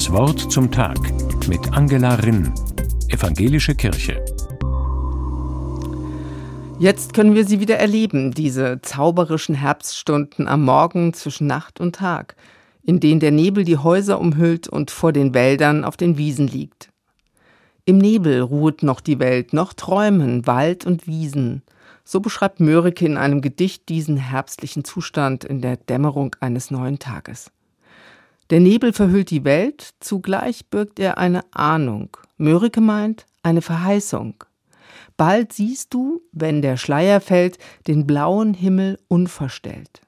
Das Wort zum Tag mit Angela Rinn, Evangelische Kirche. Jetzt können wir sie wieder erleben, diese zauberischen Herbststunden am Morgen zwischen Nacht und Tag, in denen der Nebel die Häuser umhüllt und vor den Wäldern auf den Wiesen liegt. Im Nebel ruht noch die Welt, noch träumen Wald und Wiesen. So beschreibt Mörike in einem Gedicht diesen herbstlichen Zustand in der Dämmerung eines neuen Tages. Der Nebel verhüllt die Welt, zugleich birgt er eine Ahnung. Mörike meint eine Verheißung. Bald siehst du, wenn der Schleier fällt, den blauen Himmel unverstellt.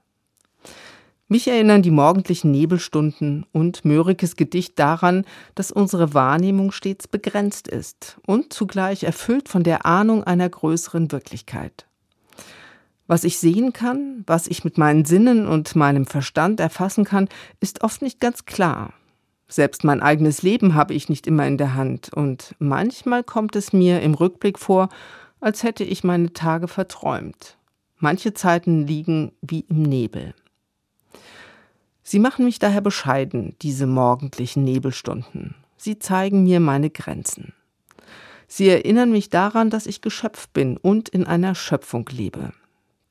Mich erinnern die morgendlichen Nebelstunden und Mörikes Gedicht daran, dass unsere Wahrnehmung stets begrenzt ist und zugleich erfüllt von der Ahnung einer größeren Wirklichkeit. Was ich sehen kann, was ich mit meinen Sinnen und meinem Verstand erfassen kann, ist oft nicht ganz klar. Selbst mein eigenes Leben habe ich nicht immer in der Hand, und manchmal kommt es mir im Rückblick vor, als hätte ich meine Tage verträumt. Manche Zeiten liegen wie im Nebel. Sie machen mich daher bescheiden, diese morgendlichen Nebelstunden. Sie zeigen mir meine Grenzen. Sie erinnern mich daran, dass ich Geschöpf bin und in einer Schöpfung lebe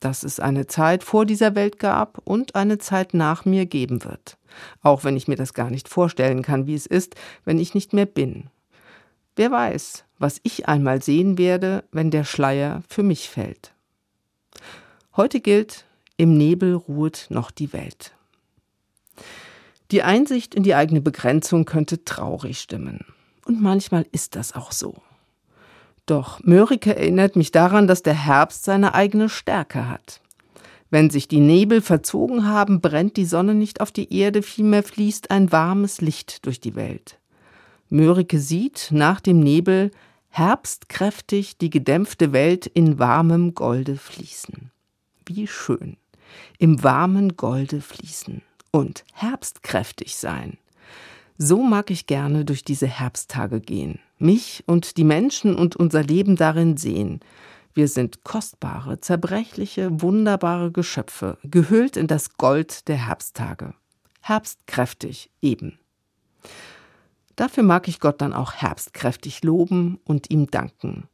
dass es eine Zeit vor dieser Welt gab und eine Zeit nach mir geben wird. Auch wenn ich mir das gar nicht vorstellen kann, wie es ist, wenn ich nicht mehr bin. Wer weiß, was ich einmal sehen werde, wenn der Schleier für mich fällt. Heute gilt, im Nebel ruht noch die Welt. Die Einsicht in die eigene Begrenzung könnte traurig stimmen. Und manchmal ist das auch so. Doch Mörike erinnert mich daran, dass der Herbst seine eigene Stärke hat. Wenn sich die Nebel verzogen haben, brennt die Sonne nicht auf die Erde, vielmehr fließt ein warmes Licht durch die Welt. Mörike sieht nach dem Nebel herbstkräftig die gedämpfte Welt in warmem Golde fließen. Wie schön. Im warmen Golde fließen und herbstkräftig sein. So mag ich gerne durch diese Herbsttage gehen, mich und die Menschen und unser Leben darin sehen. Wir sind kostbare, zerbrechliche, wunderbare Geschöpfe, gehüllt in das Gold der Herbsttage. Herbstkräftig eben. Dafür mag ich Gott dann auch herbstkräftig loben und ihm danken.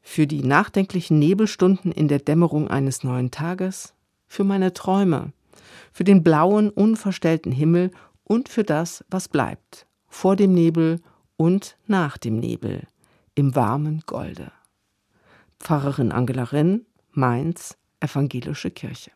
Für die nachdenklichen Nebelstunden in der Dämmerung eines neuen Tages, für meine Träume, für den blauen, unverstellten Himmel und für das, was bleibt, vor dem Nebel und nach dem Nebel, im warmen Golde. Pfarrerin Angela Rinn, Mainz, Evangelische Kirche.